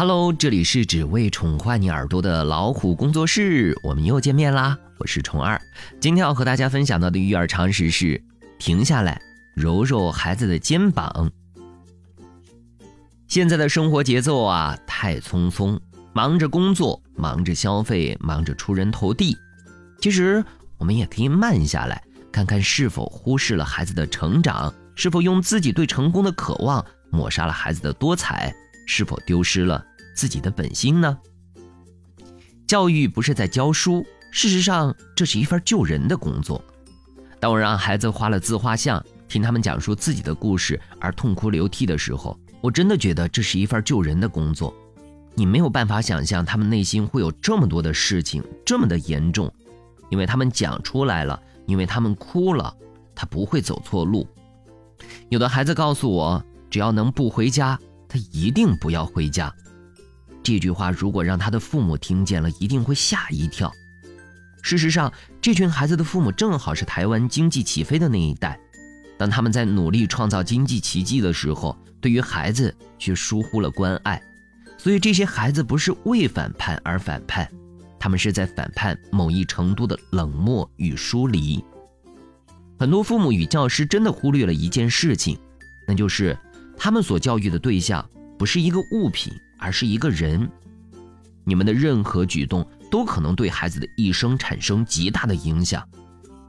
Hello，这里是只为宠坏你耳朵的老虎工作室，我们又见面啦！我是虫二，今天要和大家分享到的育儿常识是：停下来，揉揉孩子的肩膀。现在的生活节奏啊，太匆匆，忙着工作，忙着消费，忙着出人头地。其实，我们也可以慢下来，看看是否忽视了孩子的成长，是否用自己对成功的渴望抹杀了孩子的多彩，是否丢失了自己的本心呢？教育不是在教书，事实上，这是一份救人的工作。当我让孩子画了自画像，听他们讲述自己的故事而痛哭流涕的时候，我真的觉得这是一份救人的工作。你没有办法想象他们内心会有这么多的事情，这么的严重。因为他们讲出来了，因为他们哭了，他不会走错路。有的孩子告诉我，只要能不回家，他一定不要回家。这句话如果让他的父母听见了，一定会吓一跳。事实上，这群孩子的父母正好是台湾经济起飞的那一代，当他们在努力创造经济奇迹的时候，对于孩子却疏忽了关爱。所以这些孩子不是为反叛而反叛。他们是在反叛某一程度的冷漠与疏离。很多父母与教师真的忽略了一件事情，那就是他们所教育的对象不是一个物品，而是一个人。你们的任何举动都可能对孩子的一生产生极大的影响，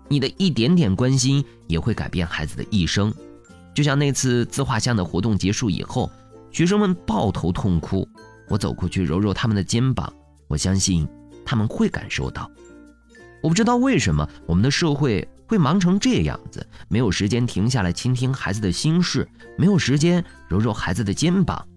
你的一点点关心也会改变孩子的一生。就像那次自画像的活动结束以后，学生们抱头痛哭，我走过去揉揉他们的肩膀，我相信。他们会感受到，我不知道为什么我们的社会会忙成这样子，没有时间停下来倾听孩子的心事，没有时间揉揉孩子的肩膀。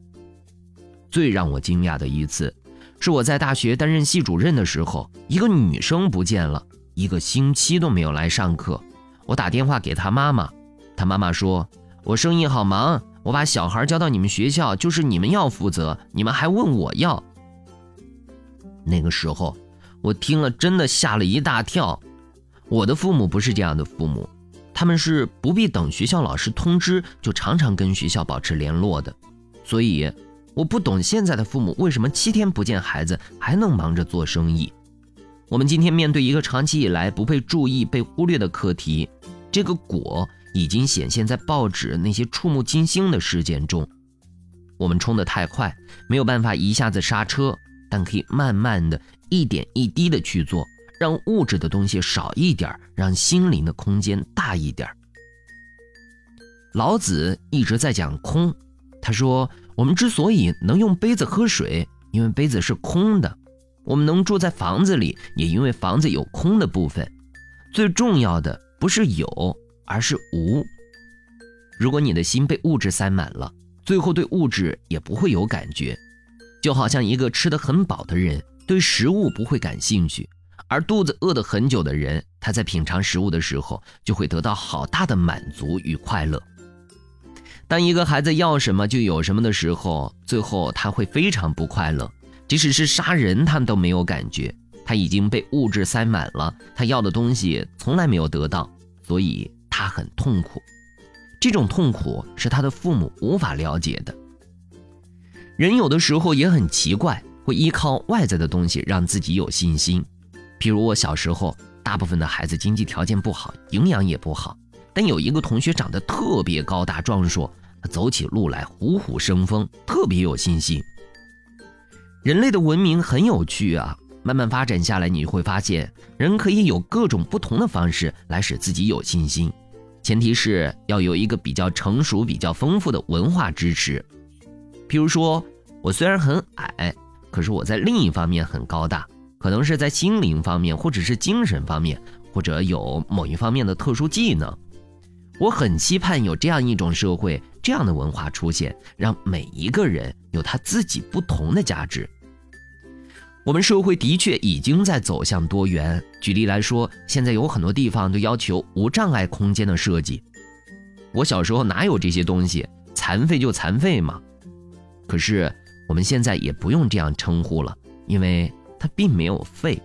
最让我惊讶的一次，是我在大学担任系主任的时候，一个女生不见了，一个星期都没有来上课。我打电话给她妈妈，她妈妈说：“我生意好忙，我把小孩交到你们学校，就是你们要负责，你们还问我要。”那个时候。我听了，真的吓了一大跳。我的父母不是这样的父母，他们是不必等学校老师通知，就常常跟学校保持联络的。所以，我不懂现在的父母为什么七天不见孩子还能忙着做生意。我们今天面对一个长期以来不被注意、被忽略的课题，这个果已经显现在报纸那些触目惊心的事件中。我们冲得太快，没有办法一下子刹车。但可以慢慢的一点一滴的去做，让物质的东西少一点，让心灵的空间大一点。老子一直在讲空，他说我们之所以能用杯子喝水，因为杯子是空的；我们能住在房子里，也因为房子有空的部分。最重要的不是有，而是无。如果你的心被物质塞满了，最后对物质也不会有感觉。就好像一个吃得很饱的人对食物不会感兴趣，而肚子饿得很久的人，他在品尝食物的时候就会得到好大的满足与快乐。当一个孩子要什么就有什么的时候，最后他会非常不快乐，即使是杀人，他都没有感觉。他已经被物质塞满了，他要的东西从来没有得到，所以他很痛苦。这种痛苦是他的父母无法了解的。人有的时候也很奇怪，会依靠外在的东西让自己有信心。譬如我小时候，大部分的孩子经济条件不好，营养也不好，但有一个同学长得特别高大壮硕，走起路来虎虎生风，特别有信心。人类的文明很有趣啊，慢慢发展下来，你会发现人可以有各种不同的方式来使自己有信心，前提是要有一个比较成熟、比较丰富的文化支持。比如说，我虽然很矮，可是我在另一方面很高大，可能是在心灵方面，或者是精神方面，或者有某一方面的特殊技能。我很期盼有这样一种社会，这样的文化出现，让每一个人有他自己不同的价值。我们社会的确已经在走向多元。举例来说，现在有很多地方都要求无障碍空间的设计。我小时候哪有这些东西？残废就残废嘛。可是我们现在也不用这样称呼了，因为它并没有废。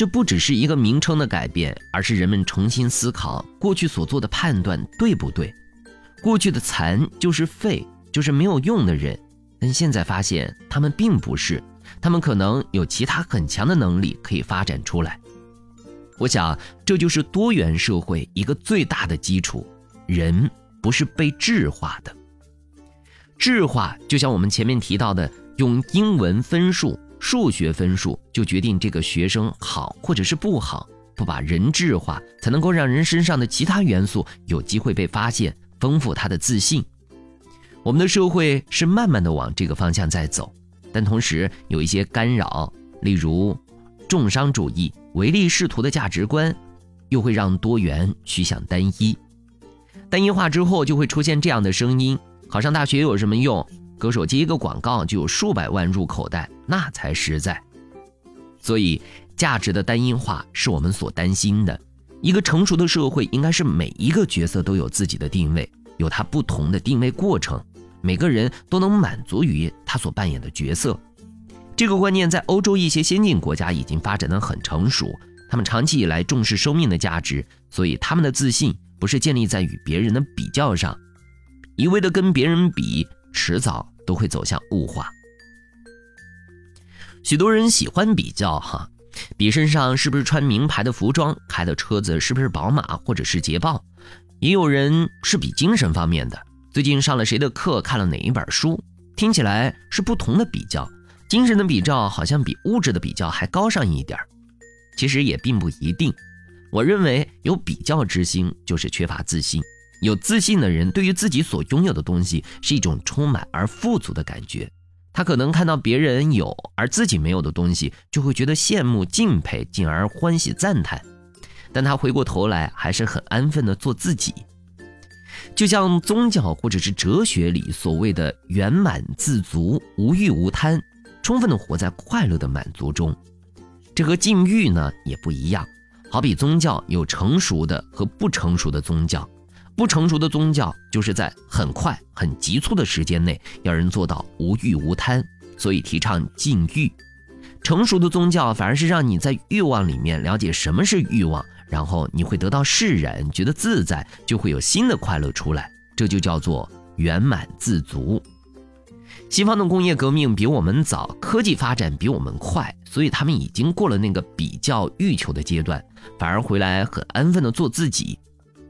这不只是一个名称的改变，而是人们重新思考过去所做的判断对不对。过去的残就是废，就是没有用的人；但现在发现他们并不是，他们可能有其他很强的能力可以发展出来。我想，这就是多元社会一个最大的基础：人不是被质化的。质化就像我们前面提到的，用英文分数、数学分数就决定这个学生好或者是不好，不把人质化，才能够让人身上的其他元素有机会被发现，丰富他的自信。我们的社会是慢慢的往这个方向在走，但同时有一些干扰，例如重商主义、唯利是图的价值观，又会让多元趋向单一。单一化之后，就会出现这样的声音。考上大学有什么用？歌手接一个广告就有数百万入口袋，那才实在。所以，价值的单一化是我们所担心的。一个成熟的社会，应该是每一个角色都有自己的定位，有他不同的定位过程，每个人都能满足于他所扮演的角色。这个观念在欧洲一些先进国家已经发展得很成熟，他们长期以来重视生命的价值，所以他们的自信不是建立在与别人的比较上。一味的跟别人比，迟早都会走向物化。许多人喜欢比较，哈，比身上是不是穿名牌的服装，开的车子是不是宝马或者是捷豹。也有人是比精神方面的，最近上了谁的课，看了哪一本书，听起来是不同的比较。精神的比较好像比物质的比较还高尚一点其实也并不一定。我认为有比较之心，就是缺乏自信。有自信的人，对于自己所拥有的东西是一种充满而富足的感觉。他可能看到别人有而自己没有的东西，就会觉得羡慕、敬佩，进而欢喜赞叹。但他回过头来，还是很安分的做自己。就像宗教或者是哲学里所谓的圆满自足、无欲无贪，充分的活在快乐的满足中。这和禁欲呢也不一样。好比宗教有成熟的和不成熟的宗教。不成熟的宗教就是在很快、很急促的时间内要人做到无欲无贪，所以提倡禁欲；成熟的宗教反而是让你在欲望里面了解什么是欲望，然后你会得到释然，觉得自在，就会有新的快乐出来。这就叫做圆满自足。西方的工业革命比我们早，科技发展比我们快，所以他们已经过了那个比较欲求的阶段，反而回来很安分的做自己。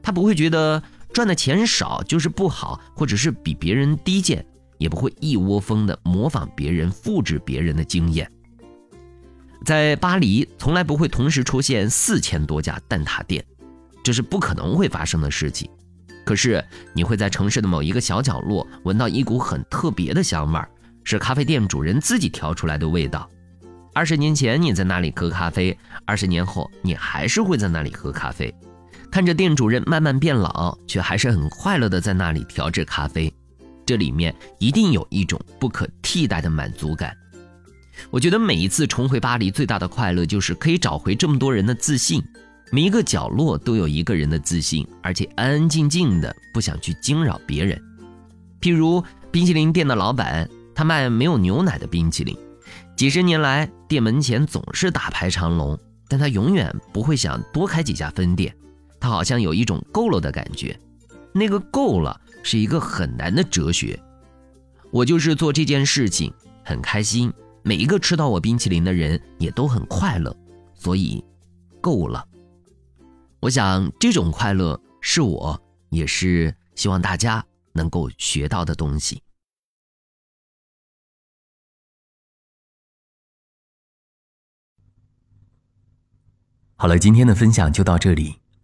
他不会觉得。赚的钱少就是不好，或者是比别人低贱，也不会一窝蜂的模仿别人、复制别人的经验。在巴黎，从来不会同时出现四千多家蛋挞店，这是不可能会发生的事情。可是，你会在城市的某一个小角落闻到一股很特别的香味儿，是咖啡店主人自己调出来的味道。二十年前你在那里喝咖啡，二十年后你还是会在那里喝咖啡。看着店主任慢慢变老，却还是很快乐的在那里调制咖啡，这里面一定有一种不可替代的满足感。我觉得每一次重回巴黎，最大的快乐就是可以找回这么多人的自信，每一个角落都有一个人的自信，而且安安静静的，不想去惊扰别人。譬如冰淇淋店的老板，他卖没有牛奶的冰淇淋，几十年来店门前总是大排长龙，但他永远不会想多开几家分店。他好像有一种够了的感觉，那个够了是一个很难的哲学。我就是做这件事情很开心，每一个吃到我冰淇淋的人也都很快乐，所以够了。我想这种快乐是我也是希望大家能够学到的东西。好了，今天的分享就到这里。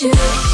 you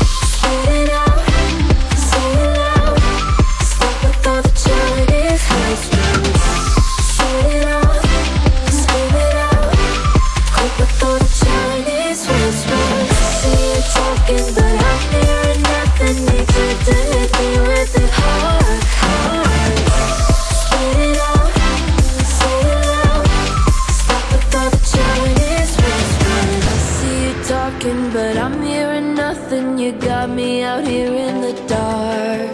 got me out here in the dark.